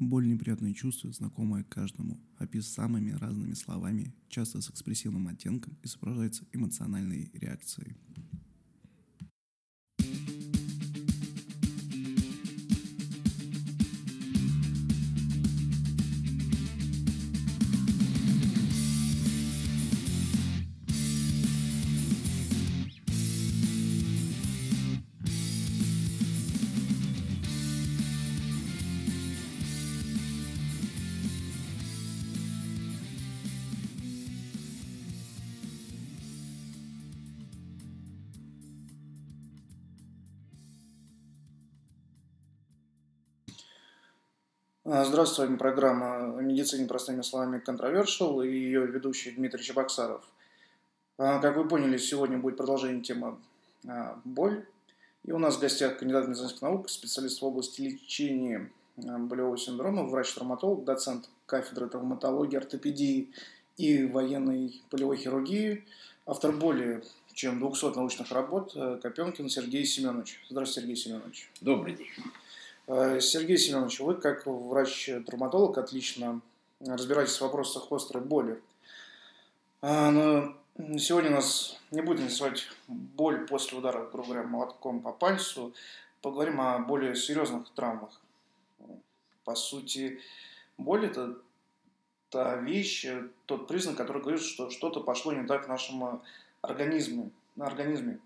Боль – неприятное чувство, знакомое каждому, опис самыми разными словами, часто с экспрессивным оттенком и сопровождается эмоциональной реакцией. Здравствуйте, с вами программа о медицине простыми словами Controversial и ее ведущий Дмитрий Чебоксаров. А, как вы поняли, сегодня будет продолжение темы а, боль. И у нас в гостях кандидат медицинских наук, специалист в области лечения болевого синдрома, врач-травматолог, доцент кафедры травматологии, ортопедии и военной полевой хирургии, автор более чем 200 научных работ Копенкин Сергей Семенович. Здравствуйте, Сергей Семенович. Добрый день. Э, Сергей Семенович, вы как врач-травматолог отлично разбираетесь в вопросах острой боли. А, но сегодня нас не будет интересовать боль после удара, грубо говоря, молотком по пальцу. Поговорим о более серьезных травмах. По сути, боль – это та вещь, тот признак, который говорит, что что-то пошло не так в нашем организме. Организме.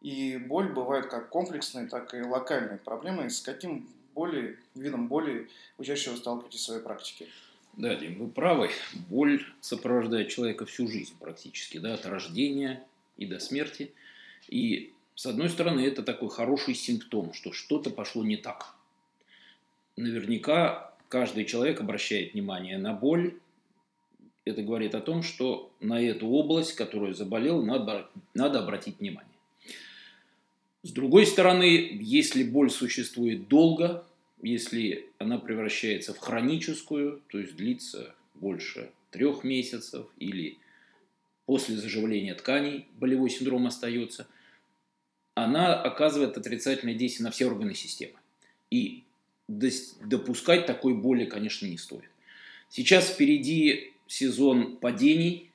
И боль бывает как комплексной, так и локальной проблемой. С каким боли, видом боли вы чаще сталкиваетесь в своей практике? Да, Дим, вы правы. Боль сопровождает человека всю жизнь практически, да, от рождения и до смерти. И, с одной стороны, это такой хороший симптом, что что-то пошло не так. Наверняка каждый человек обращает внимание на боль. Это говорит о том, что на эту область, которую заболел, надо, надо обратить внимание. С другой стороны, если боль существует долго, если она превращается в хроническую, то есть длится больше трех месяцев или после заживления тканей болевой синдром остается, она оказывает отрицательное действие на все органы системы. И допускать такой боли, конечно, не стоит. Сейчас впереди сезон падений,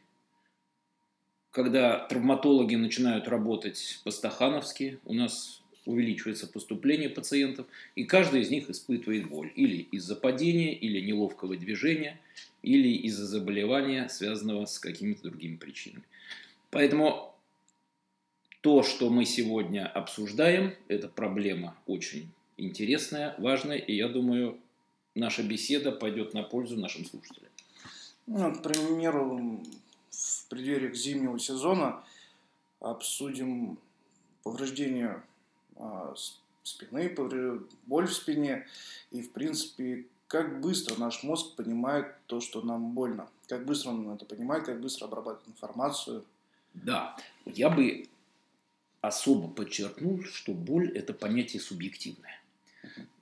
когда травматологи начинают работать по-стахановски, у нас увеличивается поступление пациентов, и каждый из них испытывает боль. Или из-за падения, или неловкого движения, или из-за заболевания, связанного с какими-то другими причинами. Поэтому то, что мы сегодня обсуждаем, это проблема очень интересная, важная, и я думаю, наша беседа пойдет на пользу нашим слушателям. Ну, к примеру, в преддверии зимнего сезона обсудим повреждение а, спины, боль в спине и, в принципе, как быстро наш мозг понимает то, что нам больно. Как быстро он это понимает, как быстро обрабатывает информацию. Да, я бы особо подчеркнул, что боль – это понятие субъективное.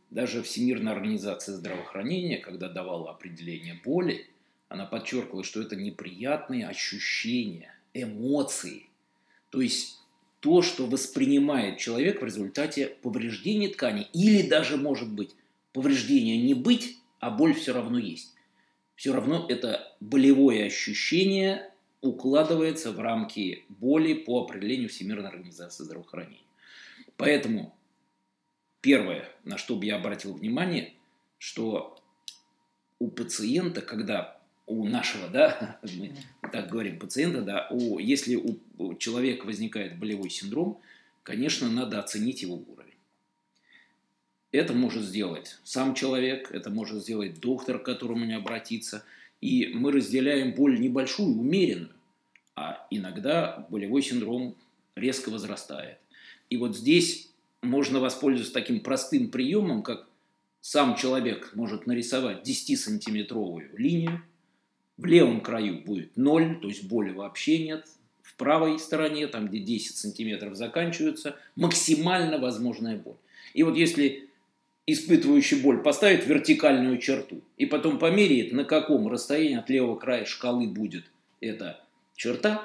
Даже Всемирная организация здравоохранения, когда давала определение боли, она подчеркивала, что это неприятные ощущения, эмоции. То есть то, что воспринимает человек в результате повреждения ткани. Или даже, может быть, повреждения не быть, а боль все равно есть. Все равно это болевое ощущение укладывается в рамки боли по определению Всемирной организации здравоохранения. Поэтому первое, на что бы я обратил внимание, что у пациента, когда у нашего, да, мы так говорим, пациента, да, у, если у человека возникает болевой синдром, конечно, надо оценить его уровень. Это может сделать сам человек, это может сделать доктор, к которому не обратиться. И мы разделяем боль небольшую, умеренную, а иногда болевой синдром резко возрастает. И вот здесь можно воспользоваться таким простым приемом, как сам человек может нарисовать 10-сантиметровую линию, в левом краю будет 0, то есть боли вообще нет. В правой стороне, там где 10 сантиметров заканчиваются, максимально возможная боль. И вот если испытывающий боль поставит вертикальную черту и потом померяет, на каком расстоянии от левого края шкалы будет эта черта,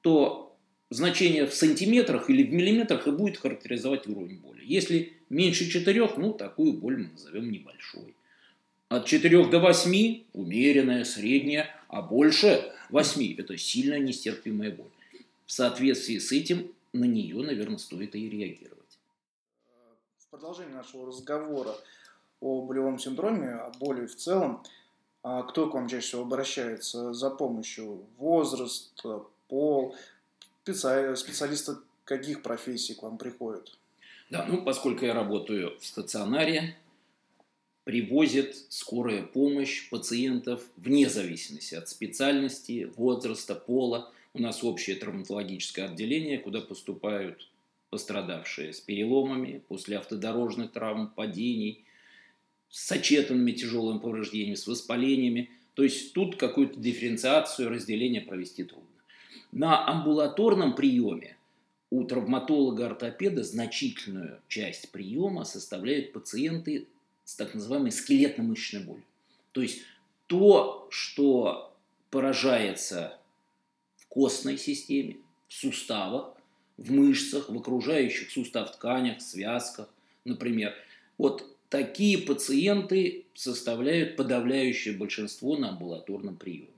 то значение в сантиметрах или в миллиметрах и будет характеризовать уровень боли. Если меньше 4, ну, такую боль мы назовем небольшой. От 4 до 8 – умеренная, средняя, а больше 8 – это сильная нестерпимая боль. В соответствии с этим на нее, наверное, стоит и реагировать. В продолжении нашего разговора о болевом синдроме, о боли в целом, а кто к вам чаще всего обращается за помощью? Возраст, пол, специалисты каких профессий к вам приходят? Да, ну, поскольку я работаю в стационаре, привозит скорая помощь пациентов вне зависимости от специальности, возраста, пола. У нас общее травматологическое отделение, куда поступают пострадавшие с переломами после автодорожных травм, падений, с сочетанными тяжелыми повреждениями, с воспалениями. То есть тут какую-то дифференциацию, разделение провести трудно. На амбулаторном приеме у травматолога-ортопеда значительную часть приема составляют пациенты с так называемой скелетно-мышечной болью. То есть то, что поражается в костной системе, в суставах, в мышцах, в окружающих сустав тканях, связках, например. Вот такие пациенты составляют подавляющее большинство на амбулаторном приеме.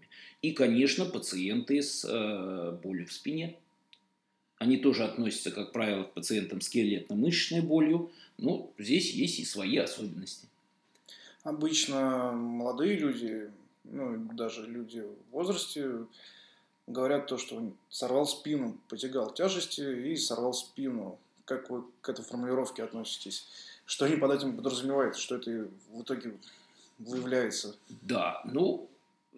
И, конечно, пациенты с э, болью в спине. Они тоже относятся, как правило, к пациентам с скелетно-мышечной болью. Но здесь есть и свои особенности. Обычно молодые люди, ну, даже люди в возрасте, говорят то, что он сорвал спину, потягал тяжести и сорвал спину. Как вы к этой формулировке относитесь? Что они под этим подразумевают? Что это в итоге выявляется? Да, ну,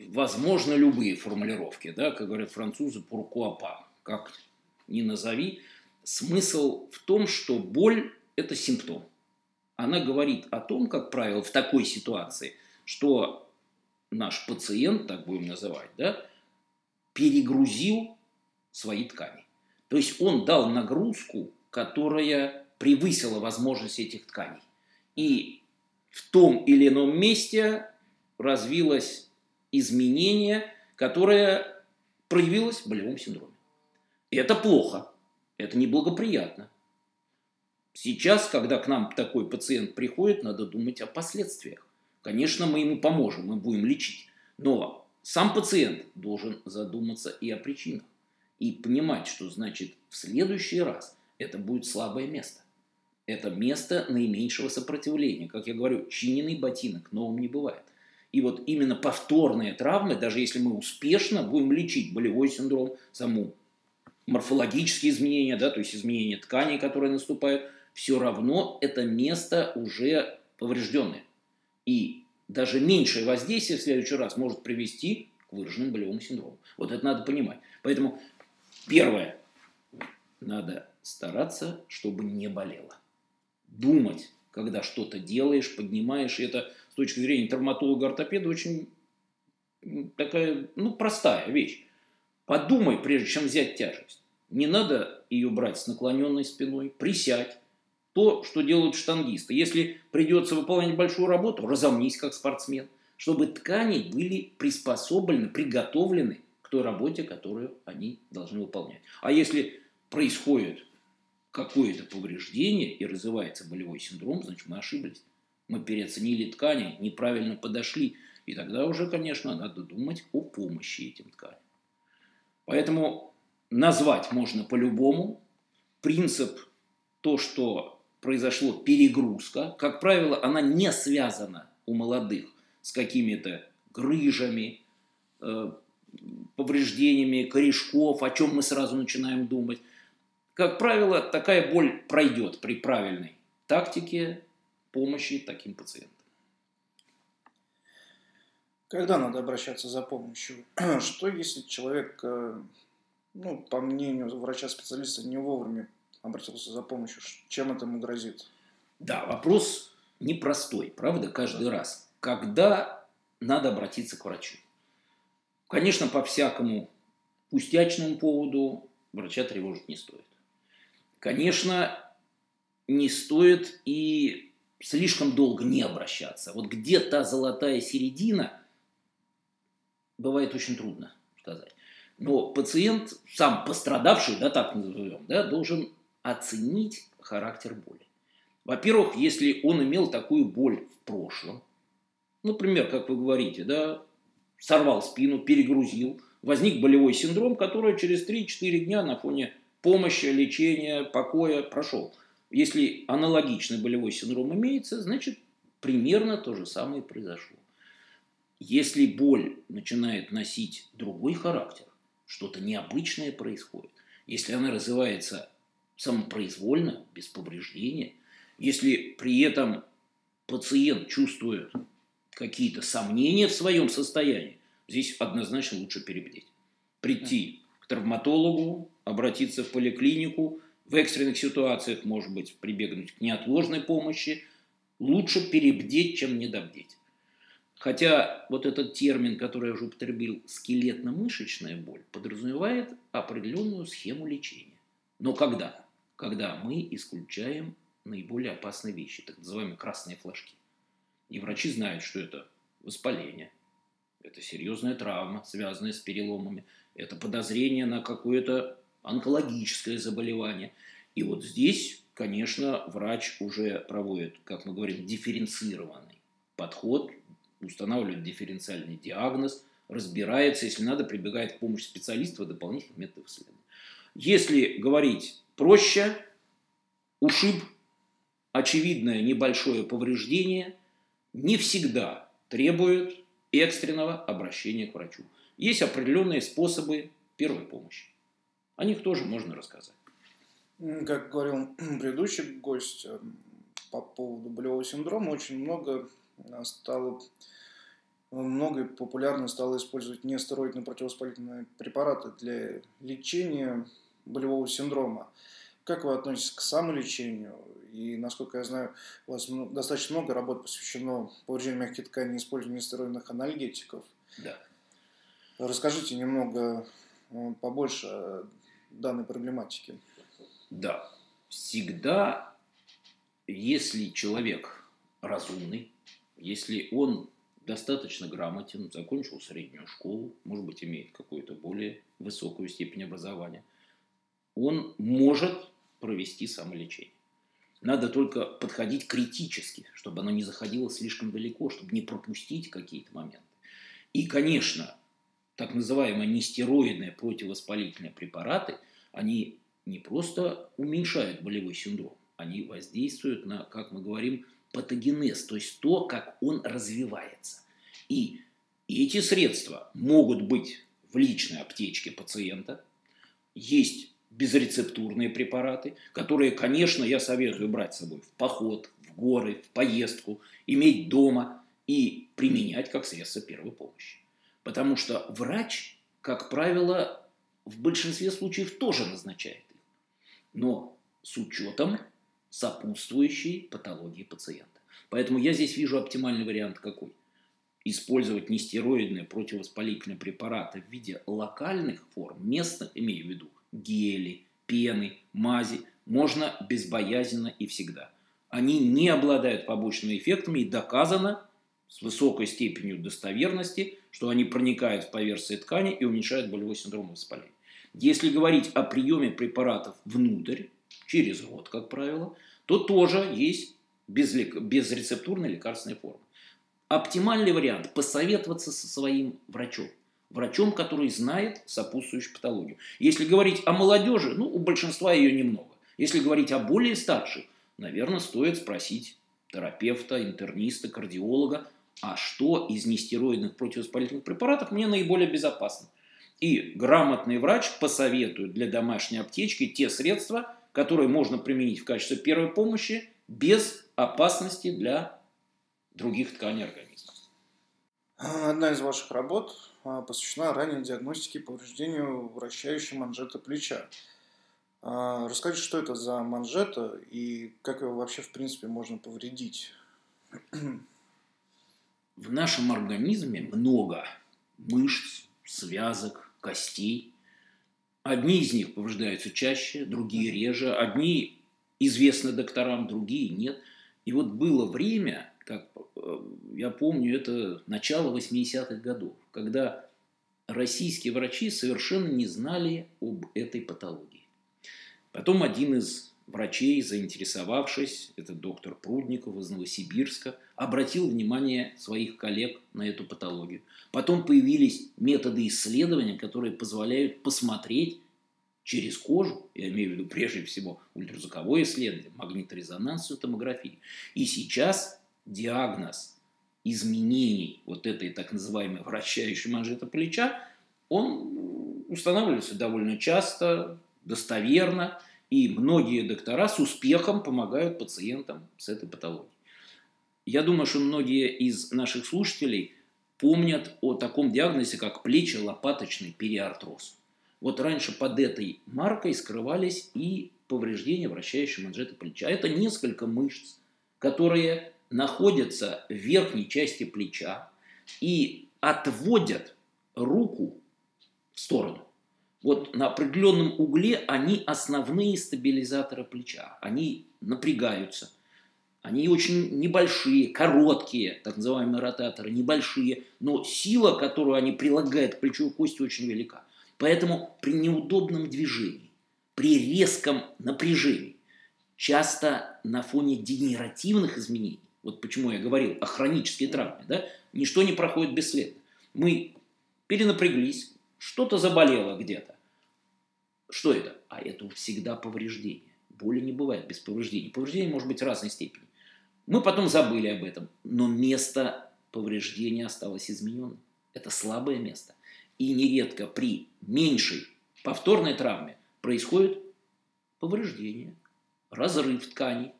возможно, любые формулировки, да, как говорят французы, «pourquoi как ни назови. Смысл в том, что боль – это симптом. Она говорит о том, как правило, в такой ситуации, что наш пациент, так будем называть, да, перегрузил свои ткани. То есть он дал нагрузку, которая превысила возможности этих тканей. И в том или ином месте развилось изменение, которое проявилось в болевом синдроме. Это плохо, это неблагоприятно. Сейчас, когда к нам такой пациент приходит, надо думать о последствиях. Конечно, мы ему поможем, мы будем лечить. Но сам пациент должен задуматься и о причинах. И понимать, что значит в следующий раз это будет слабое место. Это место наименьшего сопротивления. Как я говорю, чиненный ботинок новым не бывает. И вот именно повторные травмы, даже если мы успешно будем лечить болевой синдром, саму морфологические изменения, да, то есть изменения тканей, которые наступают, все равно это место уже поврежденное. И даже меньшее воздействие в следующий раз может привести к выраженному болевому синдрому. Вот это надо понимать. Поэтому первое, надо стараться, чтобы не болело. Думать, когда что-то делаешь, поднимаешь, и это с точки зрения травматолога-ортопеда очень такая, ну, простая вещь. Подумай, прежде чем взять тяжесть. Не надо ее брать с наклоненной спиной, присядь. То, что делают штангисты. Если придется выполнять большую работу, разомнись как спортсмен, чтобы ткани были приспособлены, приготовлены к той работе, которую они должны выполнять. А если происходит какое-то повреждение и развивается болевой синдром, значит мы ошиблись мы переоценили ткани, неправильно подошли. И тогда уже, конечно, надо думать о помощи этим тканям. Поэтому назвать можно по-любому. Принцип то, что произошло перегрузка, как правило, она не связана у молодых с какими-то грыжами, э, повреждениями корешков, о чем мы сразу начинаем думать. Как правило, такая боль пройдет при правильной тактике, помощи таким пациентам. Когда надо обращаться за помощью? Что если человек, э, ну, по мнению врача-специалиста, не вовремя обратился за помощью? Чем это ему грозит? Да, вопрос непростой, правда, каждый раз. Когда надо обратиться к врачу? Конечно, по всякому пустячному поводу врача тревожить не стоит. Конечно, не стоит и слишком долго не обращаться. Вот где та золотая середина, бывает очень трудно сказать. Но пациент, сам пострадавший, да, так назовем, да, должен оценить характер боли. Во-первых, если он имел такую боль в прошлом, например, как вы говорите, да, сорвал спину, перегрузил, возник болевой синдром, который через 3-4 дня на фоне помощи, лечения, покоя прошел. Если аналогичный болевой синдром имеется, значит, примерно то же самое произошло. Если боль начинает носить другой характер, что-то необычное происходит, если она развивается самопроизвольно, без повреждения, если при этом пациент чувствует какие-то сомнения в своем состоянии, здесь однозначно лучше перебдеть. Прийти к травматологу, обратиться в поликлинику, в экстренных ситуациях, может быть, прибегнуть к неотложной помощи, лучше перебдеть, чем недобдеть. Хотя вот этот термин, который я уже употребил, скелетно-мышечная боль, подразумевает определенную схему лечения. Но когда? Когда мы исключаем наиболее опасные вещи, так называемые красные флажки. И врачи знают, что это воспаление, это серьезная травма, связанная с переломами, это подозрение на какое-то онкологическое заболевание. И вот здесь, конечно, врач уже проводит, как мы говорим, дифференцированный подход, устанавливает дифференциальный диагноз, разбирается, если надо, прибегает к помощи специалиста дополнительных методов исследования. Если говорить проще, ушиб, очевидное небольшое повреждение не всегда требует экстренного обращения к врачу. Есть определенные способы первой помощи. О них тоже можно рассказать. Как говорил предыдущий гость э, по поводу болевого синдрома, очень много стало много популярно стало использовать нестероидные противовоспалительные препараты для лечения болевого синдрома. Как вы относитесь к самолечению? И, насколько я знаю, у вас достаточно много работ посвящено повреждению мягких тканей и использованию нестероидных анальгетиков. Да. Расскажите немного э, побольше данной проблематики. Да. Всегда, если человек разумный, если он достаточно грамотен, закончил среднюю школу, может быть, имеет какую-то более высокую степень образования, он может провести самолечение. Надо только подходить критически, чтобы оно не заходило слишком далеко, чтобы не пропустить какие-то моменты. И, конечно, так называемые нестероидные противовоспалительные препараты, они не просто уменьшают болевой синдром, они воздействуют на, как мы говорим, патогенез, то есть то, как он развивается. И эти средства могут быть в личной аптечке пациента, есть безрецептурные препараты, которые, конечно, я советую брать с собой в поход, в горы, в поездку, иметь дома и применять как средство первой помощи. Потому что врач, как правило, в большинстве случаев тоже назначает их, но с учетом сопутствующей патологии пациента. Поэтому я здесь вижу оптимальный вариант какой? Использовать нестероидные противовоспалительные препараты в виде локальных форм, местных, имею в виду, гели, пены, мази, можно безбоязненно и всегда. Они не обладают побочными эффектами и доказано с высокой степенью достоверности, что они проникают в поверхность ткани и уменьшают болевой синдром воспаления. Если говорить о приеме препаратов внутрь, через рот, как правило, то тоже есть безрецептурная лекарственная форма. Оптимальный вариант – посоветоваться со своим врачом. Врачом, который знает сопутствующую патологию. Если говорить о молодежи, ну, у большинства ее немного. Если говорить о более старших, наверное, стоит спросить терапевта, интерниста, кардиолога, а что из нестероидных противовоспалительных препаратов мне наиболее безопасно. И грамотный врач посоветует для домашней аптечки те средства, которые можно применить в качестве первой помощи без опасности для других тканей организма. Одна из ваших работ а, посвящена ранней диагностике повреждению вращающей манжеты плеча. А, расскажите, что это за манжета и как его вообще в принципе можно повредить? В нашем организме много мышц, связок, костей. Одни из них повреждаются чаще, другие реже. Одни известны докторам, другие нет. И вот было время, как э, я помню, это начало 80-х годов, когда российские врачи совершенно не знали об этой патологии. Потом один из врачей, заинтересовавшись, это доктор Прудников из Новосибирска, обратил внимание своих коллег на эту патологию. Потом появились методы исследования, которые позволяют посмотреть через кожу, я имею в виду прежде всего ультразвуковое исследование, магниторезонансную томографию. И сейчас диагноз изменений вот этой так называемой вращающей манжеты плеча, он устанавливается довольно часто, достоверно, и многие доктора с успехом помогают пациентам с этой патологией. Я думаю, что многие из наших слушателей помнят о таком диагнозе, как плечо-лопаточный периартроз. Вот раньше под этой маркой скрывались и повреждения вращающей манжеты плеча. Это несколько мышц, которые находятся в верхней части плеча и отводят руку в сторону. Вот на определенном угле они основные стабилизаторы плеча. Они напрягаются. Они очень небольшие, короткие, так называемые ротаторы, небольшие, но сила, которую они прилагают к плечевой кости, очень велика. Поэтому при неудобном движении, при резком напряжении, часто на фоне дегенеративных изменений, вот почему я говорил о хронической травме, да, ничто не проходит бесследно. Мы перенапряглись, что-то заболело где-то. Что это? А это всегда повреждение. Боли не бывает без повреждений. Повреждение может быть разной степени. Мы потом забыли об этом, но место повреждения осталось измененным. Это слабое место. И нередко при меньшей повторной травме происходит повреждение, разрыв тканей.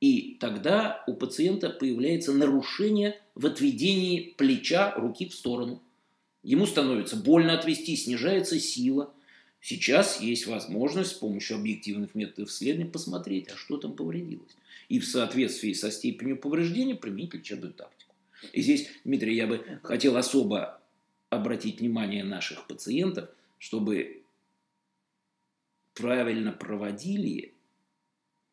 И тогда у пациента появляется нарушение в отведении плеча руки в сторону. Ему становится больно отвести, снижается сила. Сейчас есть возможность с помощью объективных методов исследования посмотреть, а что там повредилось. И в соответствии со степенью повреждения применить лечебную тактику. И здесь, Дмитрий, я бы хотел особо обратить внимание наших пациентов, чтобы правильно проводили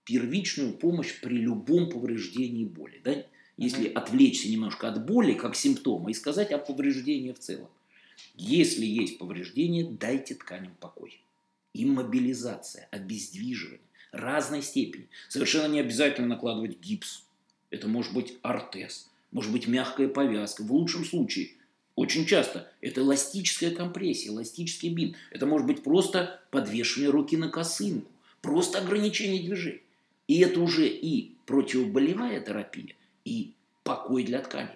первичную помощь при любом повреждении боли. Да? Если отвлечься немножко от боли как симптома и сказать о повреждении в целом. Если есть повреждение, дайте тканям покой. Иммобилизация, обездвиживание разной степени. Совершенно не обязательно накладывать гипс. Это может быть ортез, может быть мягкая повязка. В лучшем случае – очень часто это эластическая компрессия, эластический бинт. Это может быть просто подвешивание руки на косынку, просто ограничение движений. И это уже и противоболевая терапия, и покой для тканей.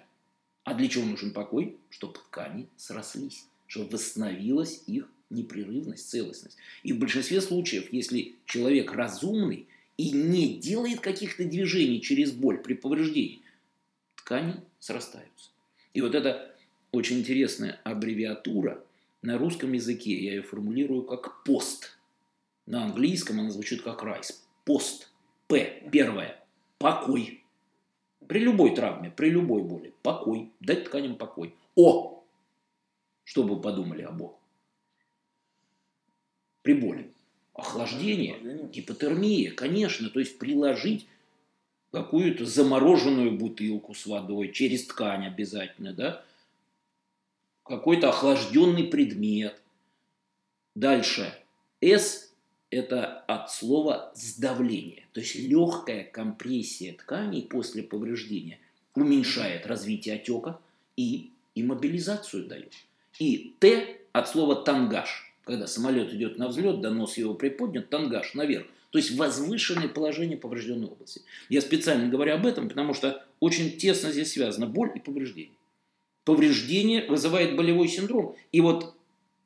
А для чего нужен покой? Чтобы ткани срослись, чтобы восстановилась их непрерывность, целостность. И в большинстве случаев, если человек разумный и не делает каких-то движений через боль при повреждении, ткани срастаются. И вот это очень интересная аббревиатура. На русском языке я ее формулирую как пост. На английском она звучит как RICE. Пост. П. Первое. Покой. При любой травме, при любой боли. Покой. Дать тканям покой. О. Что вы подумали об О? При боли. Охлаждение, гипотермия, конечно. То есть приложить какую-то замороженную бутылку с водой через ткань обязательно, да, какой-то охлажденный предмет. Дальше. S – это от слова сдавление. То есть легкая компрессия тканей после повреждения уменьшает развитие отека и иммобилизацию дает. И Т от слова тангаж. Когда самолет идет на взлет, донос его приподнят, тангаж наверх. То есть возвышенное положение поврежденной области. Я специально говорю об этом, потому что очень тесно здесь связано боль и повреждение повреждение вызывает болевой синдром. И вот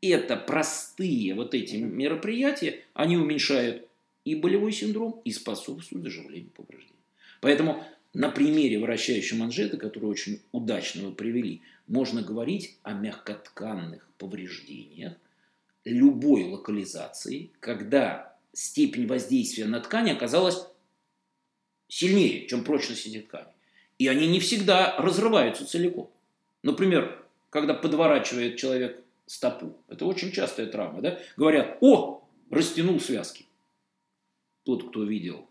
это простые вот эти мероприятия, они уменьшают и болевой синдром, и способствуют заживлению повреждений. Поэтому на примере вращающей манжеты, которую очень удачно вы привели, можно говорить о мягкотканных повреждениях любой локализации, когда степень воздействия на ткань оказалась сильнее, чем прочность этих тканей. И они не всегда разрываются целиком. Например, когда подворачивает человек стопу, это очень частая травма, да? Говорят, о, растянул связки. Тот, кто видел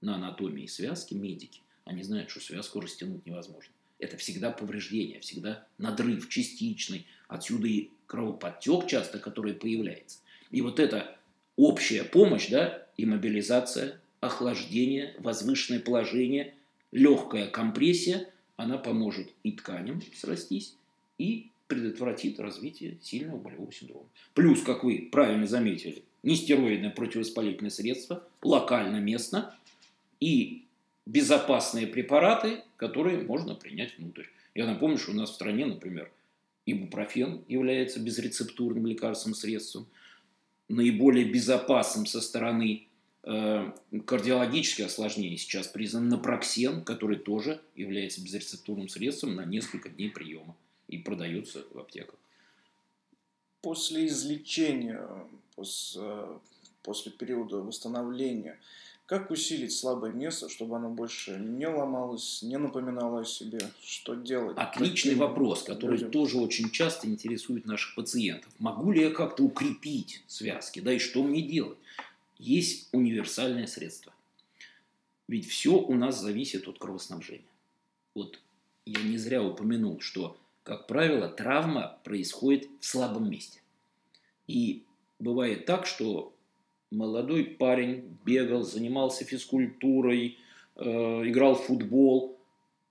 на анатомии связки, медики, они знают, что связку растянуть невозможно. Это всегда повреждение, всегда надрыв частичный, Отсюда и кровоподтек часто, который появляется. И вот эта общая помощь, да, и мобилизация, охлаждение, возвышенное положение, легкая компрессия, она поможет и тканям срастись, и предотвратит развитие сильного болевого синдрома. Плюс, как вы правильно заметили, нестероидное противовоспалительное средство, локально, местно, и безопасные препараты, которые можно принять внутрь. Я напомню, что у нас в стране, например, ибупрофен является безрецептурным лекарственным средством, наиболее безопасным со стороны э, кардиологических осложнений сейчас признан напроксен, который тоже является безрецептурным средством на несколько дней приема и продается в аптеках. После излечения, после, после периода восстановления, как усилить слабое место, чтобы оно больше не ломалось, не напоминало о себе? Что делать? Отличный вопрос, который людям? тоже очень часто интересует наших пациентов. Могу ли я как-то укрепить связки? Да и что мне делать? Есть универсальное средство. Ведь все у нас зависит от кровоснабжения. Вот я не зря упомянул, что как правило, травма происходит в слабом месте. И бывает так, что молодой парень бегал, занимался физкультурой, э, играл в футбол,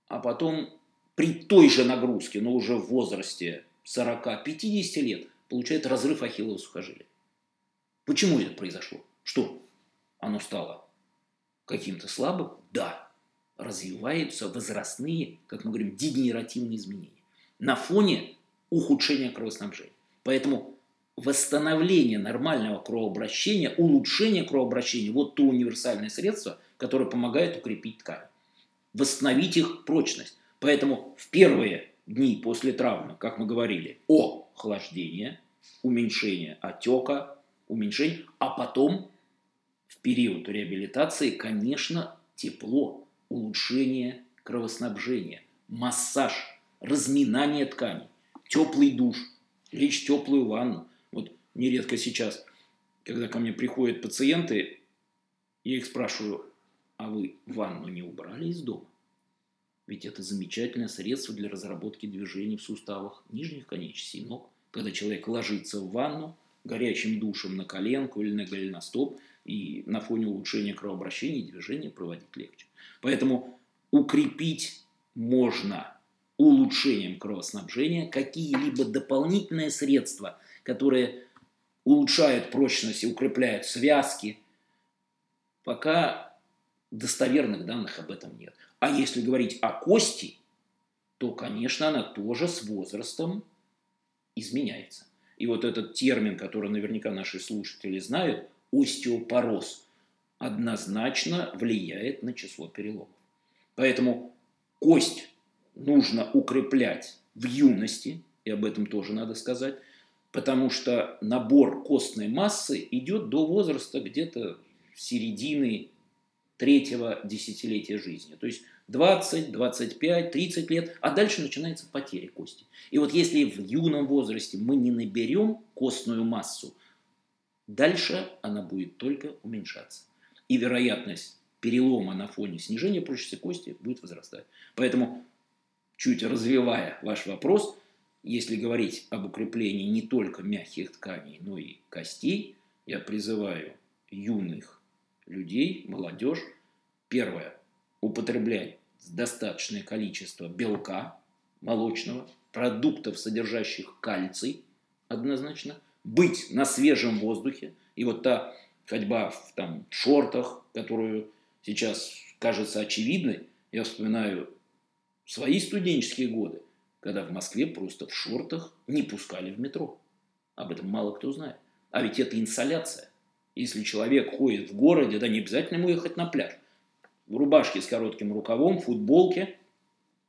а потом при той же нагрузке, но уже в возрасте 40-50 лет, получает разрыв ахиллова сухожилия. Почему это произошло? Что? Оно стало каким-то слабым? Да. Развиваются возрастные, как мы говорим, дегенеративные изменения на фоне ухудшения кровоснабжения. Поэтому восстановление нормального кровообращения, улучшение кровообращения – вот то универсальное средство, которое помогает укрепить ткань, восстановить их прочность. Поэтому в первые дни после травмы, как мы говорили, о охлаждение, уменьшение отека, уменьшение, а потом в период реабилитации, конечно, тепло, улучшение кровоснабжения, массаж – разминание тканей, теплый душ, лечь в теплую ванну. Вот нередко сейчас, когда ко мне приходят пациенты, я их спрашиваю, а вы ванну не убрали из дома? Ведь это замечательное средство для разработки движений в суставах нижних конечностей ног. Когда человек ложится в ванну горячим душем на коленку или на голеностоп, и на фоне улучшения кровообращения движения проводить легче. Поэтому укрепить можно улучшением кровоснабжения, какие-либо дополнительные средства, которые улучшают прочность и укрепляют связки, пока достоверных данных об этом нет. А если говорить о кости, то, конечно, она тоже с возрастом изменяется. И вот этот термин, который наверняка наши слушатели знают, остеопороз, однозначно влияет на число переломов. Поэтому кость нужно укреплять в юности, и об этом тоже надо сказать, потому что набор костной массы идет до возраста где-то середины третьего десятилетия жизни. То есть 20, 25, 30 лет, а дальше начинается потеря кости. И вот если в юном возрасте мы не наберем костную массу, дальше она будет только уменьшаться. И вероятность перелома на фоне снижения прочности кости будет возрастать. Поэтому чуть развивая ваш вопрос, если говорить об укреплении не только мягких тканей, но и костей, я призываю юных людей, молодежь, первое, употреблять достаточное количество белка молочного, продуктов, содержащих кальций, однозначно, быть на свежем воздухе. И вот та ходьба в там, шортах, которую сейчас кажется очевидной, я вспоминаю свои студенческие годы, когда в Москве просто в шортах не пускали в метро. Об этом мало кто знает. А ведь это инсоляция. Если человек ходит в городе, да не обязательно ему ехать на пляж. В рубашке с коротким рукавом, футболке,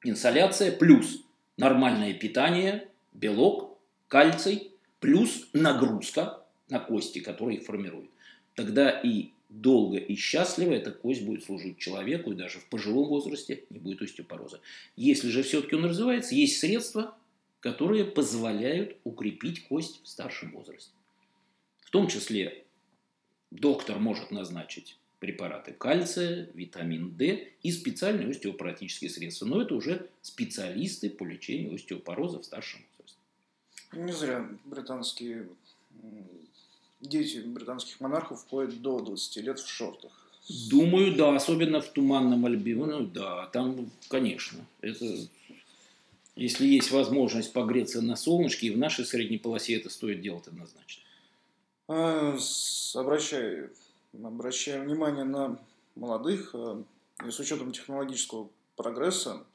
инсоляция плюс нормальное питание, белок, кальций, плюс нагрузка на кости, которые их формируют. Тогда и долго и счастливо эта кость будет служить человеку, и даже в пожилом возрасте не будет остеопороза. Если же все-таки он развивается, есть средства, которые позволяют укрепить кость в старшем возрасте. В том числе доктор может назначить препараты кальция, витамин D и специальные остеопаратические средства. Но это уже специалисты по лечению остеопороза в старшем возрасте. Не зря британские дети британских монархов ходят до 20 лет в шортах. Думаю, да, особенно в Туманном Альбионе, ну да, там, конечно, это если есть возможность погреться на солнышке, и в нашей средней полосе это стоит делать однозначно. А, обращаю, обращаю внимание на молодых, э, и с учетом технологического прогресса,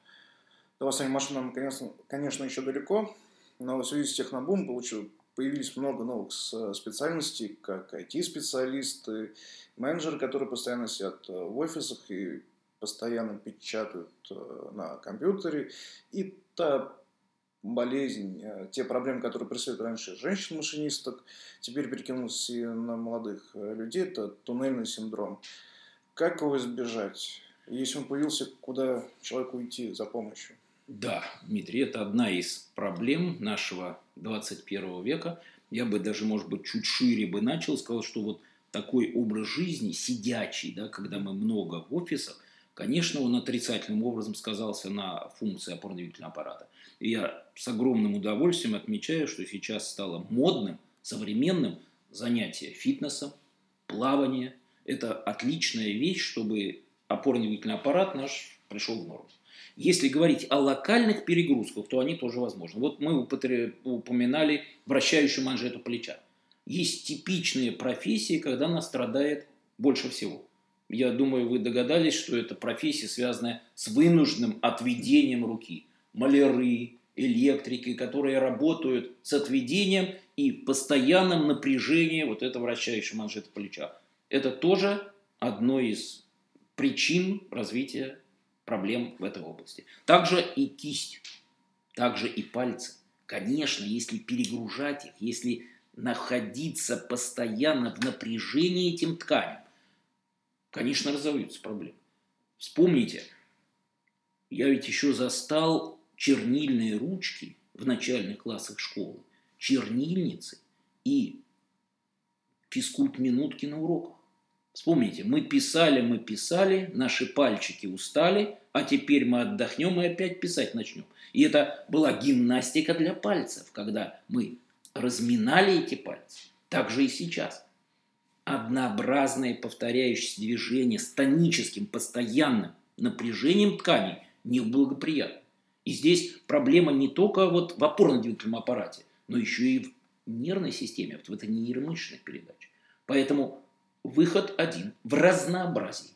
до восстания машинам, конечно, конечно, еще далеко, но в связи с технобум получил, появились много новых специальностей, как IT-специалисты, менеджеры, которые постоянно сидят э, в офисах и постоянно печатают э, на компьютере. И та болезнь, э, те проблемы, которые преследуют раньше женщин-машинисток, теперь перекинулись и на молодых людей, это туннельный синдром. Как его избежать? Если он появился, куда человеку идти за помощью? Да, Дмитрий, это одна из проблем нашего 21 века. Я бы даже, может быть, чуть шире бы начал, сказал, что вот такой образ жизни, сидячий, да, когда мы много в офисах, конечно, он отрицательным образом сказался на функции опорно-двигательного аппарата. И я с огромным удовольствием отмечаю, что сейчас стало модным, современным занятие фитнесом, плавание. Это отличная вещь, чтобы опорно-двигательный аппарат наш пришел в норму. Если говорить о локальных перегрузках, то они тоже возможны. Вот мы упоминали вращающую манжету плеча. Есть типичные профессии, когда она страдает больше всего. Я думаю, вы догадались, что это профессия, связанная с вынужденным отведением руки. Маляры, электрики, которые работают с отведением и постоянным напряжением вот этого вращающей манжеты плеча. Это тоже одно из причин развития проблем в этой области. Также и кисть, также и пальцы. Конечно, если перегружать их, если находиться постоянно в напряжении этим тканям, конечно, разовьются проблемы. Вспомните, я ведь еще застал чернильные ручки в начальных классах школы, чернильницы и физкульт-минутки на уроках. Вспомните, мы писали, мы писали, наши пальчики устали, а теперь мы отдохнем и опять писать начнем. И это была гимнастика для пальцев, когда мы разминали эти пальцы. Так же и сейчас. Однообразное повторяющееся движение с тоническим, постоянным напряжением тканей неблагоприятно. И здесь проблема не только вот в опорно-двигательном аппарате, но еще и в нервной системе, вот в этой нейромышечной передаче. Поэтому выход один – в разнообразии.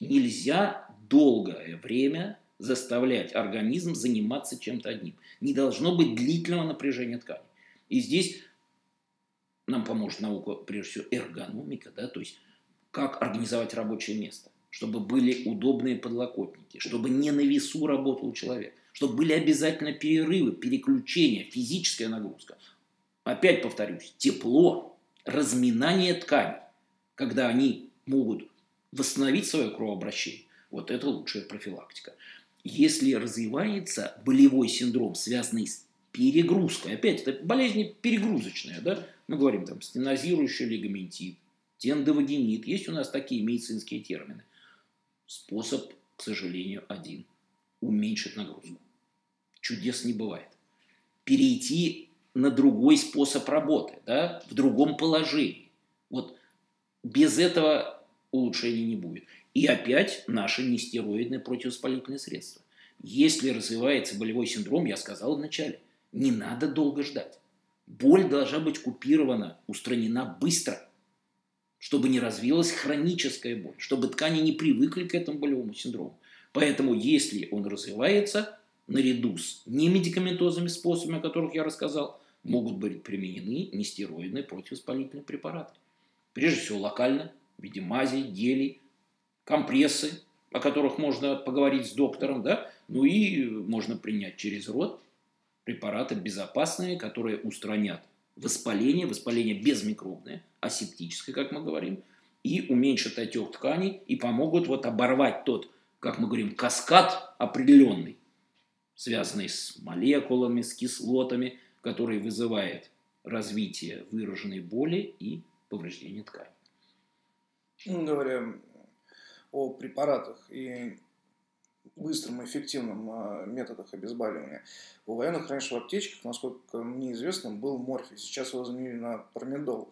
Нельзя долгое время заставлять организм заниматься чем-то одним. Не должно быть длительного напряжения ткани. И здесь нам поможет наука, прежде всего, эргономика, да, то есть как организовать рабочее место, чтобы были удобные подлокотники, чтобы не на весу работал человек, чтобы были обязательно перерывы, переключения, физическая нагрузка. Опять повторюсь, тепло, разминание тканей, когда они могут восстановить свое кровообращение, вот это лучшая профилактика. Если развивается болевой синдром, связанный с перегрузкой, опять это болезнь перегрузочная, да, мы говорим там стенозирующий лигаментит, тендовагенит, есть у нас такие медицинские термины. Способ, к сожалению, один – уменьшить нагрузку. Чудес не бывает. Перейти на другой способ работы, да, в другом положении. Вот без этого улучшений не будет. И опять наши нестероидные противовоспалительные средства. Если развивается болевой синдром, я сказал вначале, не надо долго ждать. Боль должна быть купирована, устранена быстро, чтобы не развилась хроническая боль, чтобы ткани не привыкли к этому болевому синдрому. Поэтому, если он развивается, наряду с немедикаментозными способами, о которых я рассказал, могут быть применены нестероидные противовоспалительные препараты. Прежде всего локально, в виде мази, гелей, компрессы, о которых можно поговорить с доктором, да, ну и можно принять через рот препараты безопасные, которые устранят воспаление, воспаление безмикробное, асептическое, как мы говорим, и уменьшат отек тканей и помогут вот оборвать тот, как мы говорим, каскад определенный, связанный с молекулами, с кислотами, который вызывает развитие выраженной боли и повреждение ткани. Ну, говоря о препаратах и быстрым и эффективным а, методах обезболивания. У военных раньше в аптечках, насколько мне известно, был морфий. Сейчас его заменили на промедол.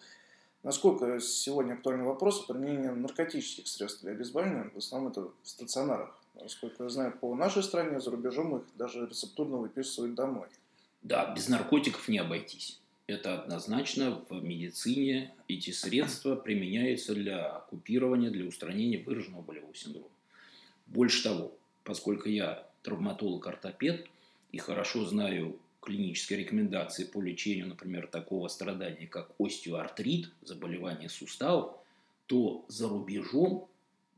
Насколько сегодня актуальный вопрос о применении наркотических средств для обезболивания, в основном это в стационарах. Насколько я знаю, по нашей стране, за рубежом их даже рецептурно выписывают домой. Да, без наркотиков не обойтись. Это однозначно в медицине эти средства применяются для купирования, для устранения выраженного болевого синдрома. Больше того, поскольку я травматолог-ортопед и хорошо знаю клинические рекомендации по лечению, например, такого страдания, как остеоартрит, заболевание суставов, то за рубежом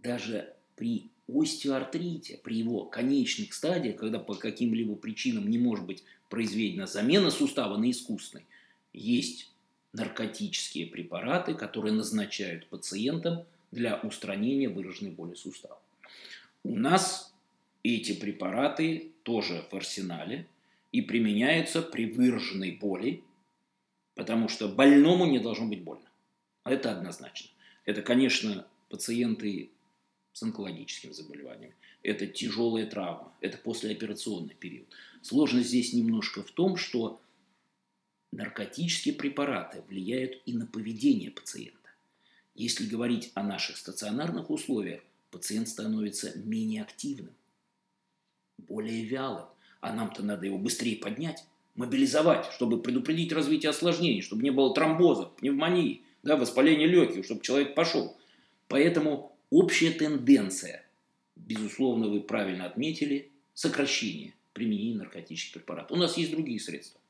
даже при остеоартрите, при его конечных стадиях, когда по каким-либо причинам не может быть произведена замена сустава на искусственный, есть наркотические препараты, которые назначают пациентам для устранения выраженной боли сустава. У нас эти препараты тоже в арсенале и применяются при выраженной боли, потому что больному не должно быть больно. Это однозначно. Это, конечно, пациенты с онкологическим заболеванием. Это тяжелая травма, это послеоперационный период. Сложность здесь немножко в том, что наркотические препараты влияют и на поведение пациента. Если говорить о наших стационарных условиях, пациент становится менее активным, более вялым, а нам-то надо его быстрее поднять, мобилизовать, чтобы предупредить развитие осложнений, чтобы не было тромбоза, пневмонии, да, воспаления легких, чтобы человек пошел. Поэтому общая тенденция, безусловно, вы правильно отметили, сокращение применения наркотических препаратов. У нас есть другие средства.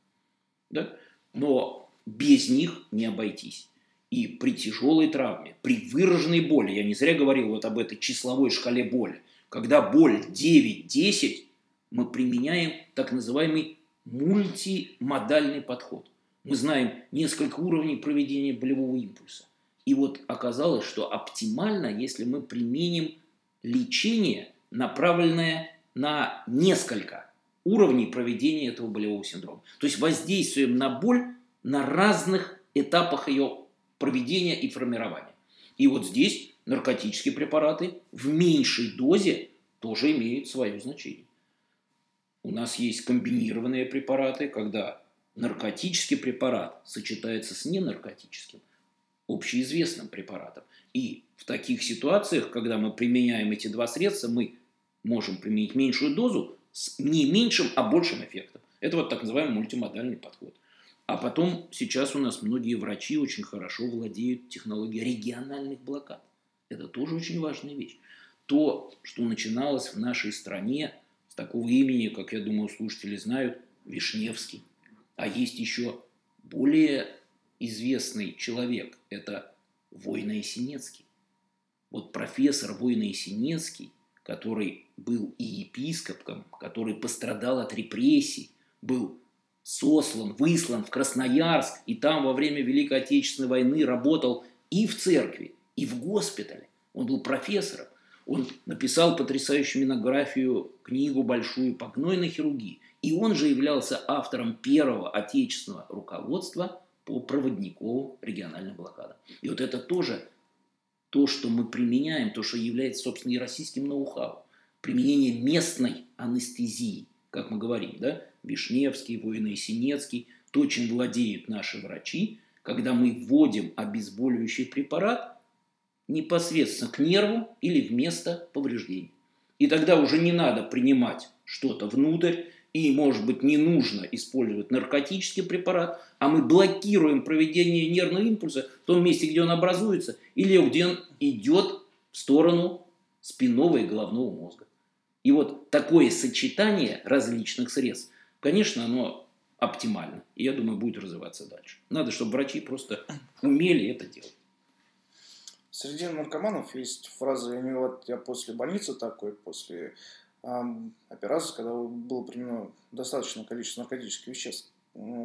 Да? Но без них не обойтись. И при тяжелой травме, при выраженной боли, я не зря говорил вот об этой числовой шкале боли, когда боль 9-10, мы применяем так называемый мультимодальный подход. Мы знаем несколько уровней проведения болевого импульса. И вот оказалось, что оптимально, если мы применим лечение, направленное на несколько уровней проведения этого болевого синдрома. То есть воздействуем на боль на разных этапах ее проведения и формирования. И вот здесь наркотические препараты в меньшей дозе тоже имеют свое значение. У нас есть комбинированные препараты, когда наркотический препарат сочетается с ненаркотическим, общеизвестным препаратом. И в таких ситуациях, когда мы применяем эти два средства, мы можем применить меньшую дозу, с не меньшим, а большим эффектом. Это вот так называемый мультимодальный подход. А потом сейчас у нас многие врачи очень хорошо владеют технологией региональных блокад. Это тоже очень важная вещь. То, что начиналось в нашей стране с такого имени, как я думаю, слушатели знают, Вишневский. А есть еще более известный человек. Это Война Есенинский. Вот профессор Война Есенинский, который был и епископом, который пострадал от репрессий, был сослан, выслан в Красноярск, и там во время Великой Отечественной войны работал и в церкви, и в госпитале. Он был профессором. Он написал потрясающую монографию, книгу большую по гнойной хирургии. И он же являлся автором первого отечественного руководства по проводниковым региональным блокадам. И вот это тоже то, что мы применяем, то, что является, собственно, и российским ноу-хау применение местной анестезии, как мы говорим, да, Вишневский, Воино-Синецкий, то, чем владеют наши врачи, когда мы вводим обезболивающий препарат непосредственно к нерву или в место повреждений. И тогда уже не надо принимать что-то внутрь, и, может быть, не нужно использовать наркотический препарат, а мы блокируем проведение нервного импульса в том месте, где он образуется, или где он идет в сторону спинного и головного мозга. И вот такое сочетание различных средств, конечно, оно оптимально. И я думаю, будет развиваться дальше. Надо, чтобы врачи просто умели это делать. Среди наркоманов есть фраза «я, вот, я после больницы такой, после операции, когда было применено достаточное количество наркотических веществ».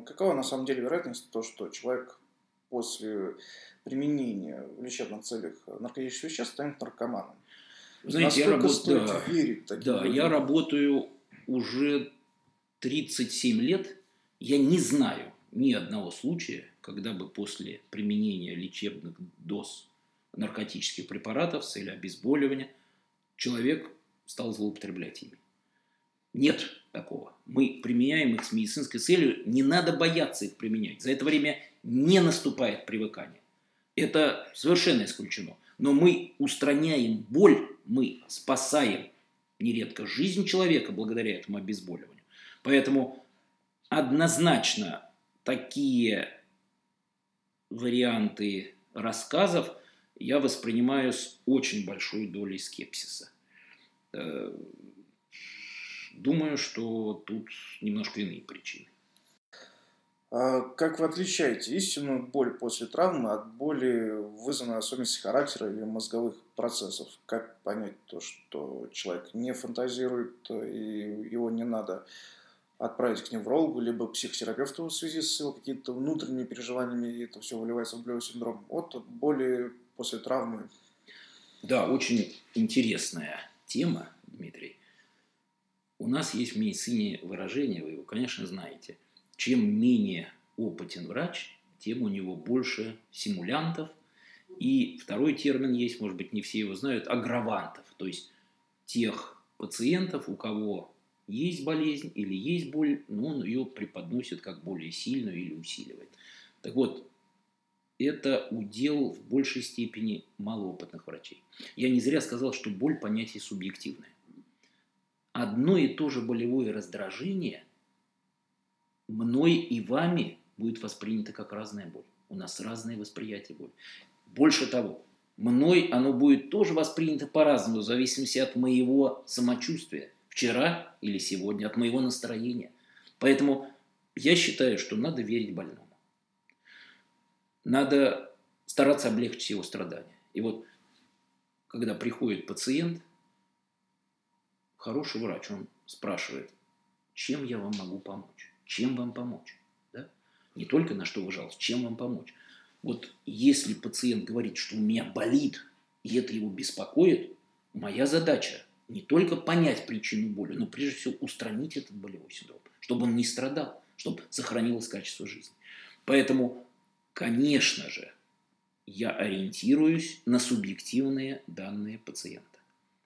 Какова на самом деле вероятность того, что человек после применения в лечебных целях наркотических веществ станет наркоманом? Знаете, я работаю, да, верить да, я работаю уже 37 лет. Я не знаю ни одного случая, когда бы после применения лечебных доз наркотических препаратов с целью обезболивания человек стал злоупотреблять ими. Нет такого. Мы применяем их с медицинской целью. Не надо бояться их применять. За это время не наступает привыкание. Это совершенно исключено. Но мы устраняем боль, мы спасаем нередко жизнь человека благодаря этому обезболиванию. Поэтому однозначно такие варианты рассказов я воспринимаю с очень большой долей скепсиса. Э, думаю, что тут немножко иные причины. А как вы отличаете истинную боль после травмы от боли, вызванной особенностью характера или мозговых процессов? Как понять то, что человек не фантазирует и его не надо отправить к неврологу, либо психотерапевту в связи с его какими-то внутренними переживаниями, и это все выливается в болевой синдром, от боли после травмы? Да, очень интересная тема, Дмитрий. У нас есть в медицине выражение, вы его, конечно, знаете – чем менее опытен врач, тем у него больше симулянтов. И второй термин есть, может быть, не все его знают, агравантов. То есть тех пациентов, у кого есть болезнь или есть боль, но он ее преподносит как более сильную или усиливает. Так вот, это удел в большей степени малоопытных врачей. Я не зря сказал, что боль понятие субъективное. Одно и то же болевое раздражение мной и вами будет воспринято как разная боль. У нас разное восприятие боли. Больше того, мной оно будет тоже воспринято по-разному, в зависимости от моего самочувствия. Вчера или сегодня, от моего настроения. Поэтому я считаю, что надо верить больному. Надо стараться облегчить его страдания. И вот, когда приходит пациент, хороший врач, он спрашивает, чем я вам могу помочь? чем вам помочь. Да? Не только на что вы жалуетесь, чем вам помочь. Вот если пациент говорит, что у меня болит, и это его беспокоит, моя задача не только понять причину боли, но прежде всего устранить этот болевой синдром, чтобы он не страдал, чтобы сохранилось качество жизни. Поэтому, конечно же, я ориентируюсь на субъективные данные пациента.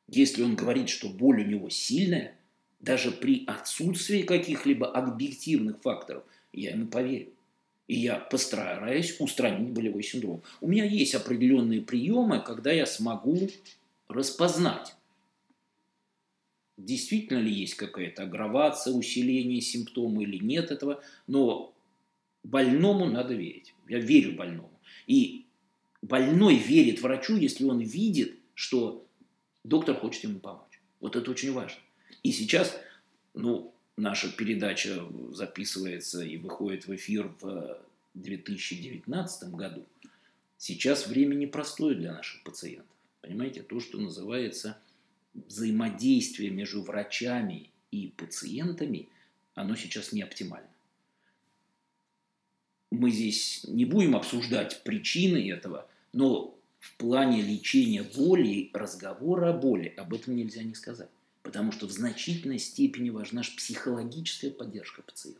Если он говорит, что боль у него сильная, даже при отсутствии каких-либо объективных факторов, я ему поверю. И я постараюсь устранить болевой синдром. У меня есть определенные приемы, когда я смогу распознать, действительно ли есть какая-то агравация, усиление симптома или нет этого. Но больному надо верить. Я верю больному. И больной верит врачу, если он видит, что доктор хочет ему помочь. Вот это очень важно. И сейчас, ну, наша передача записывается и выходит в эфир в 2019 году. Сейчас время непростое для наших пациентов. Понимаете, то, что называется взаимодействие между врачами и пациентами, оно сейчас не оптимально. Мы здесь не будем обсуждать причины этого, но в плане лечения боли, разговора о боли, об этом нельзя не сказать. Потому что в значительной степени важна психологическая поддержка пациента.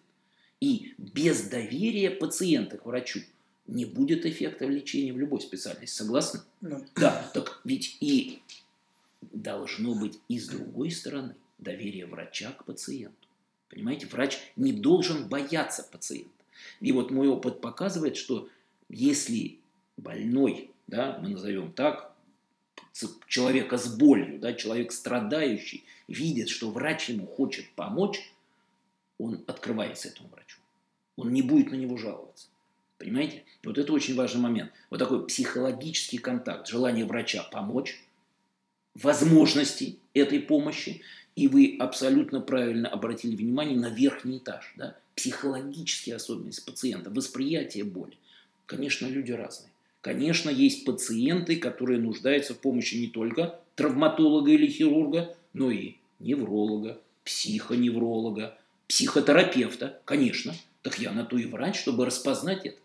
И без доверия пациента к врачу не будет эффекта лечения в любой специальности. Согласны? Да. Да, так ведь и должно быть и с другой стороны доверие врача к пациенту. Понимаете, врач не должен бояться пациента. И вот мой опыт показывает, что если больной, да, мы назовем так, человека с болью, да, человек страдающий, видит, что врач ему хочет помочь, он открывается этому врачу. Он не будет на него жаловаться. Понимаете? Вот это очень важный момент. Вот такой психологический контакт, желание врача помочь, возможности этой помощи, и вы абсолютно правильно обратили внимание на верхний этаж, да? Психологические особенности пациента, восприятие боли. Конечно, люди разные. Конечно, есть пациенты, которые нуждаются в помощи не только травматолога или хирурга, но и невролога, психоневролога, психотерапевта, конечно. Так я на то и врач, чтобы распознать это.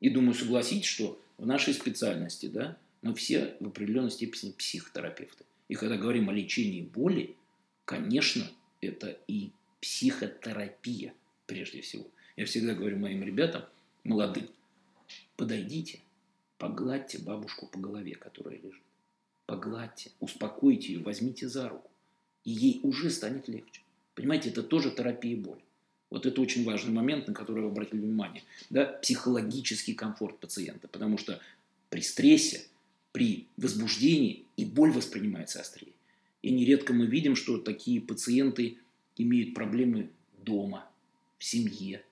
И думаю, согласитесь, что в нашей специальности, да, мы все в определенной степени психотерапевты. И когда говорим о лечении боли, конечно, это и психотерапия прежде всего. Я всегда говорю моим ребятам, молодым, подойдите, Погладьте бабушку по голове, которая лежит. Погладьте, успокойте ее, возьмите за руку. и ей уже станет легче. Понимаете, это тоже терапия боли. Вот это очень важный момент, на который вы обратили внимание. Да? Психологический комфорт пациента. Потому что при стрессе, при возбуждении и боль воспринимается острее. И нередко мы видим, что такие пациенты имеют проблемы дома, в семье.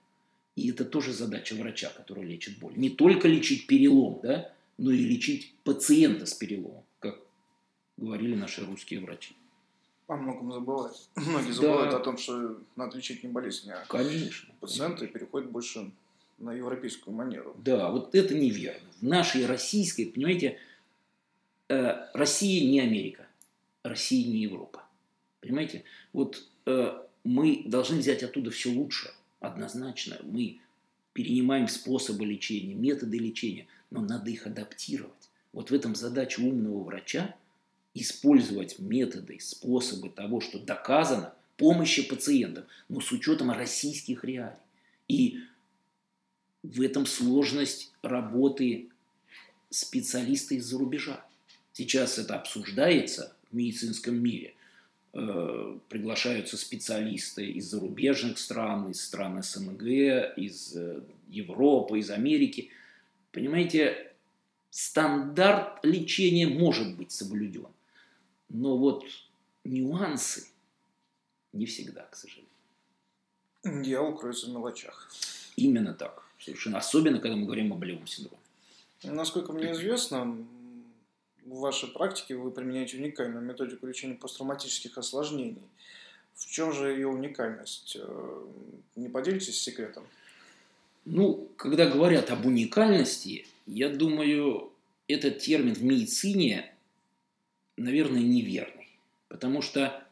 И это тоже задача врача, который лечит боль. Не только лечить перелом, да, но и лечить пациента с переломом, как говорили наши русские врачи. О многом забывают. Многие забывают да. о том, что надо лечить не болезнь, а Конечно. пациенты переходят больше на европейскую манеру. Да, вот это неверно. В нашей российской, понимаете, э, Россия не Америка, Россия не Европа. Понимаете? Вот э, мы должны взять оттуда все лучшее, однозначно. Мы перенимаем способы лечения, методы лечения, но надо их адаптировать. Вот в этом задача умного врача – использовать методы, способы того, что доказано, помощи пациентам, но с учетом российских реалий. И в этом сложность работы специалиста из-за рубежа. Сейчас это обсуждается в медицинском мире. Э, приглашаются специалисты из зарубежных стран, из стран СНГ, из э, Европы, из Америки. Понимаете, стандарт лечения может быть соблюден, но вот нюансы не всегда, к сожалению. Дьявол кроется в мелочах. Именно так. Совершенно. Особенно, когда мы говорим о болевом синдроме. Насколько мне известно, в вашей практике вы применяете уникальную методику лечения посттравматических осложнений. В чем же ее уникальность? Э, не поделитесь секретом? Ну, когда говорят об уникальности, я думаю, этот термин в медицине, наверное, неверный. Потому что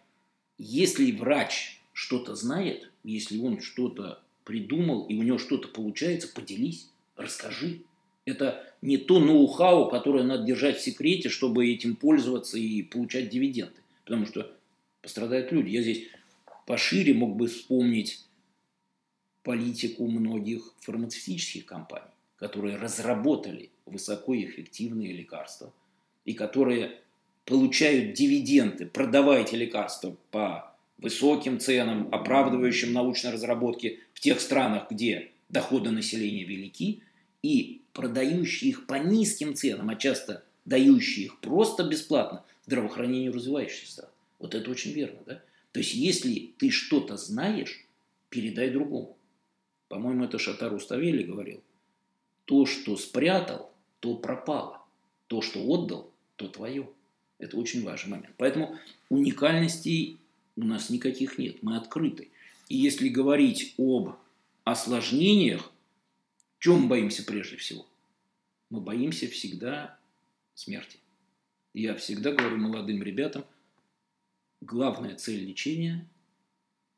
если врач что-то знает, если он что-то придумал и у него что-то получается, поделись, расскажи. Это не то ноу-хау, которое надо держать в секрете, чтобы этим пользоваться и получать дивиденды. Потому что пострадают люди. Я здесь пошире мог бы вспомнить политику многих фармацевтических компаний, которые разработали высокоэффективные лекарства и которые получают дивиденды, продавая эти лекарства по высоким ценам, оправдывающим научные разработки в тех странах, где доходы населения велики, и продающие их по низким ценам, а часто дающие их просто бесплатно здравоохранению развивающихся. Вот это очень верно, да? То есть, если ты что-то знаешь, передай другому. По-моему, это Шатар Уставели говорил. То, что спрятал, то пропало. То, что отдал, то твое. Это очень важный момент. Поэтому уникальностей у нас никаких нет. Мы открыты. И если говорить об осложнениях, чем мы боимся прежде всего? Мы боимся всегда смерти. Я всегда говорю молодым ребятам, главная цель лечения,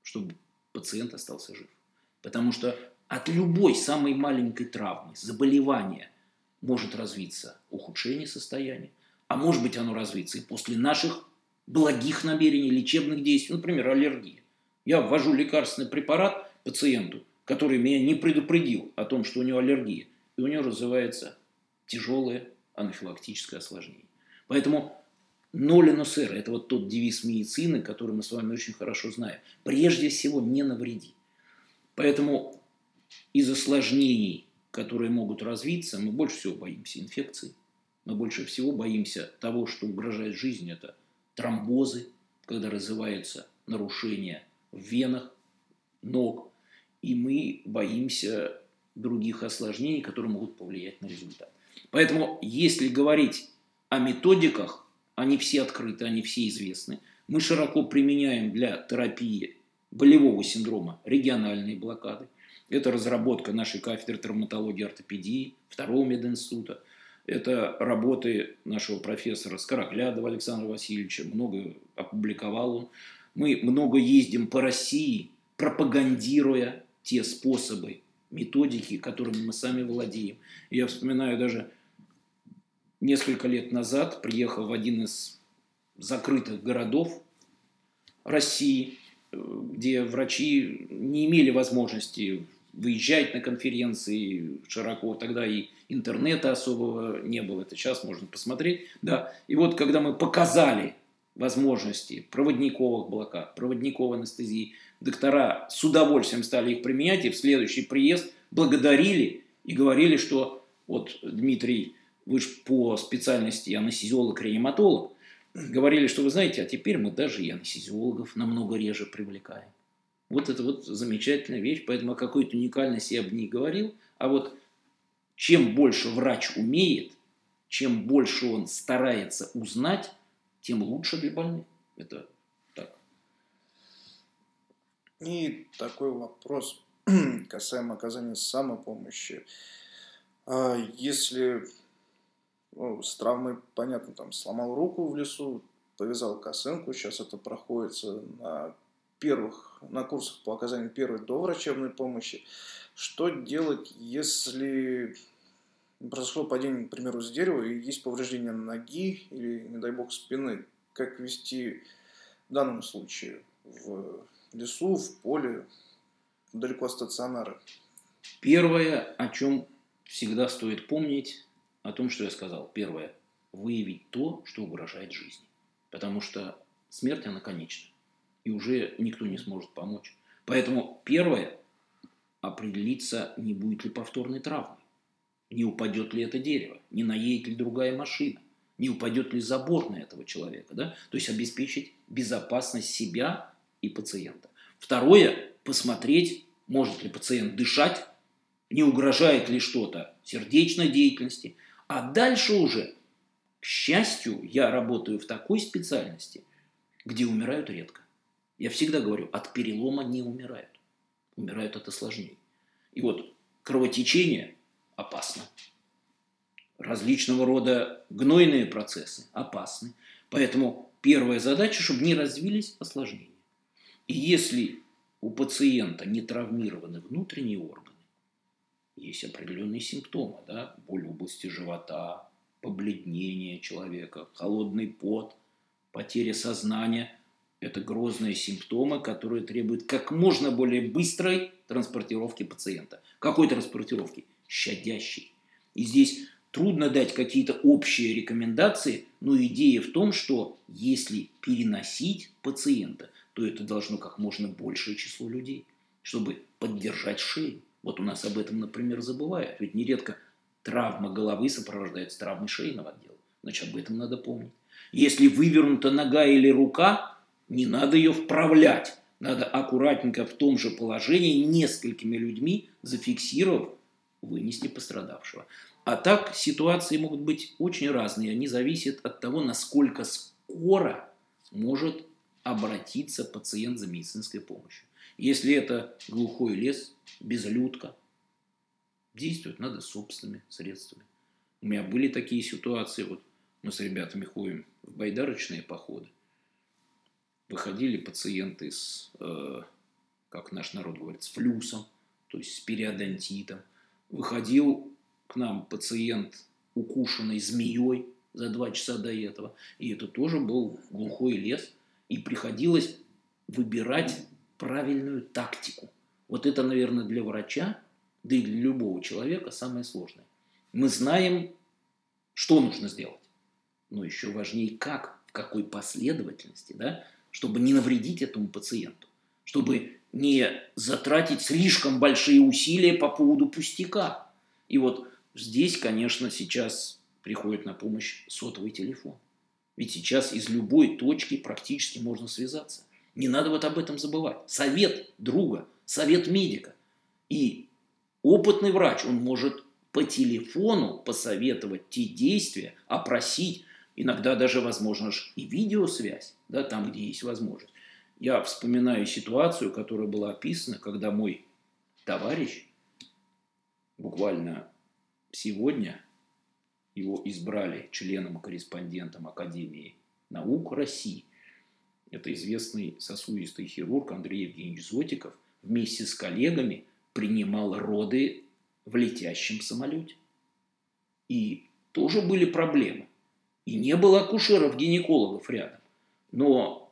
чтобы пациент остался жив. Потому что от любой самой маленькой травмы, заболевания может развиться ухудшение состояния, а может быть оно развиться и после наших благих намерений, лечебных действий, например, аллергия. Я ввожу лекарственный препарат пациенту, который меня не предупредил о том, что у него аллергия, и у него развивается тяжелое анафилактическое осложнение. Поэтому ноль сэр, это вот тот девиз медицины, который мы с вами очень хорошо знаем. Прежде всего, не навреди. Поэтому из осложнений, которые могут развиться, мы больше всего боимся инфекций. Мы больше всего боимся того, что угрожает жизни. Это тромбозы, когда развиваются нарушения в венах, ног, и мы боимся других осложнений, которые могут повлиять на результат. Поэтому, если говорить о методиках, они все открыты, они все известны. Мы широко применяем для терапии болевого синдрома региональные блокады. Это разработка нашей кафедры травматологии и ортопедии, второго мединститута. Это работы нашего профессора Скороглядова Александра Васильевича. Много опубликовал он. Мы много ездим по России, пропагандируя те способы, методики, которыми мы сами владеем. Я вспоминаю даже несколько лет назад, приехал в один из закрытых городов России, где врачи не имели возможности выезжать на конференции широко, тогда и интернета особого не было, это сейчас можно посмотреть, да, и вот когда мы показали возможности проводниковых блокад, проводниковой анестезии, доктора с удовольствием стали их применять, и в следующий приезд благодарили и говорили, что вот Дмитрий, вы же по специальности анестезиолог-реаниматолог, говорили, что вы знаете, а теперь мы даже и анестезиологов намного реже привлекаем. Вот это вот замечательная вещь, поэтому о какой-то уникальности я бы не говорил, а вот чем больше врач умеет, чем больше он старается узнать, тем лучше для больных. Это так. И такой вопрос касаемо оказания самопомощи. А если ну, с травмой, понятно, там сломал руку в лесу, повязал косынку, сейчас это проходится на первых, на курсах по оказанию первой доврачебной помощи. Что делать, если произошло падение, к примеру, с дерева, и есть повреждение ноги или, не дай бог, спины? Как вести в данном случае в лесу, в поле, далеко от стационара? Первое, о чем всегда стоит помнить, о том, что я сказал. Первое. Выявить то, что угрожает жизни. Потому что смерть, она конечна. И уже никто не сможет помочь. Поэтому первое. Определиться, не будет ли повторной травмы. Не упадет ли это дерево. Не наедет ли другая машина. Не упадет ли забор на этого человека. Да? То есть обеспечить безопасность себя и пациента. Второе. Посмотреть, может ли пациент дышать, не угрожает ли что-то сердечной деятельности, а дальше уже, к счастью, я работаю в такой специальности, где умирают редко. Я всегда говорю, от перелома не умирают. Умирают от осложнений. И вот кровотечение опасно. Различного рода гнойные процессы опасны. Поэтому первая задача, чтобы не развились осложнения. И если у пациента не травмированы внутренние органы, есть определенные симптомы, да, боль в области живота, побледнение человека, холодный пот, потеря сознания. Это грозные симптомы, которые требуют как можно более быстрой транспортировки пациента. Какой транспортировки? Щадящей. И здесь трудно дать какие-то общие рекомендации, но идея в том, что если переносить пациента, то это должно как можно большее число людей, чтобы поддержать шею. Вот у нас об этом, например, забывают. Ведь нередко травма головы сопровождается травмой шейного отдела. Значит, об этом надо помнить. Если вывернута нога или рука, не надо ее вправлять. Надо аккуратненько в том же положении несколькими людьми, зафиксировав, вынести пострадавшего. А так ситуации могут быть очень разные. Они зависят от того, насколько скоро может обратиться пациент за медицинской помощью. Если это глухой лес, безлюдка, действовать надо собственными средствами. У меня были такие ситуации, вот мы с ребятами ходим в байдарочные походы. Выходили пациенты с, э, как наш народ говорит, с флюсом, то есть с периодонтитом. Выходил к нам пациент, укушенный змеей за два часа до этого. И это тоже был глухой лес. И приходилось выбирать правильную тактику. Вот это, наверное, для врача, да и для любого человека самое сложное. Мы знаем, что нужно сделать, но еще важнее, как, в какой последовательности, да, чтобы не навредить этому пациенту, чтобы не затратить слишком большие усилия по поводу пустяка. И вот здесь, конечно, сейчас приходит на помощь сотовый телефон. Ведь сейчас из любой точки практически можно связаться. Не надо вот об этом забывать. Совет друга, совет медика. И опытный врач, он может по телефону посоветовать те действия, опросить, иногда даже, возможно, и видеосвязь, да, там, где есть возможность. Я вспоминаю ситуацию, которая была описана, когда мой товарищ буквально сегодня его избрали членом-корреспондентом Академии наук России – это известный сосудистый хирург Андрей Евгеньевич Зотиков, вместе с коллегами принимал роды в летящем самолете. И тоже были проблемы. И не было акушеров-гинекологов рядом. Но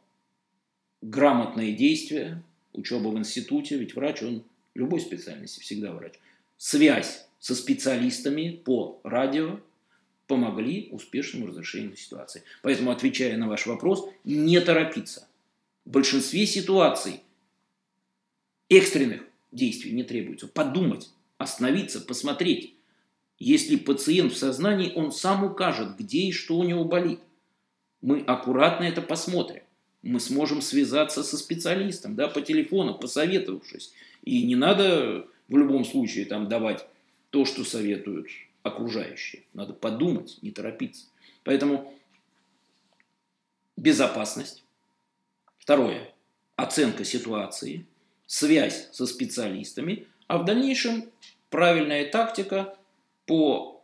грамотные действия, учеба в институте, ведь врач, он любой специальности, всегда врач. Связь со специалистами по радио, помогли успешному разрешению ситуации. Поэтому, отвечая на ваш вопрос, не торопиться. В большинстве ситуаций экстренных действий не требуется. Подумать, остановиться, посмотреть. Если пациент в сознании, он сам укажет, где и что у него болит. Мы аккуратно это посмотрим. Мы сможем связаться со специалистом, да, по телефону, посоветовавшись. И не надо в любом случае там давать то, что советуют окружающие. Надо подумать, не торопиться. Поэтому безопасность. Второе. Оценка ситуации. Связь со специалистами. А в дальнейшем правильная тактика по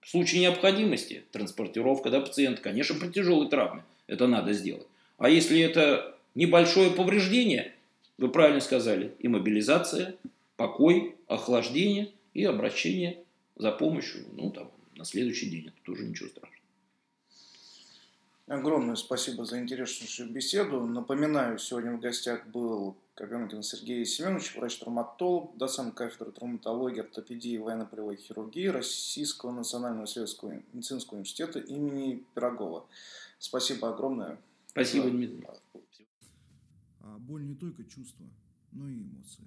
в случае необходимости транспортировка да, пациента, конечно, при тяжелой травме это надо сделать. А если это небольшое повреждение, вы правильно сказали, иммобилизация, покой, охлаждение и обращение за помощью, ну, там, на следующий день. Это тоже ничего страшного. Огромное спасибо за интереснейшую беседу. Напоминаю, сегодня в гостях был Копенкин Сергей Семенович, врач-травматолог, доцент кафедры травматологии, ортопедии и военно-полевой хирургии Российского национального исследовательского медицинского университета имени Пирогова. Спасибо огромное. Спасибо, Дмитрий. А боль не только чувство, но и эмоции.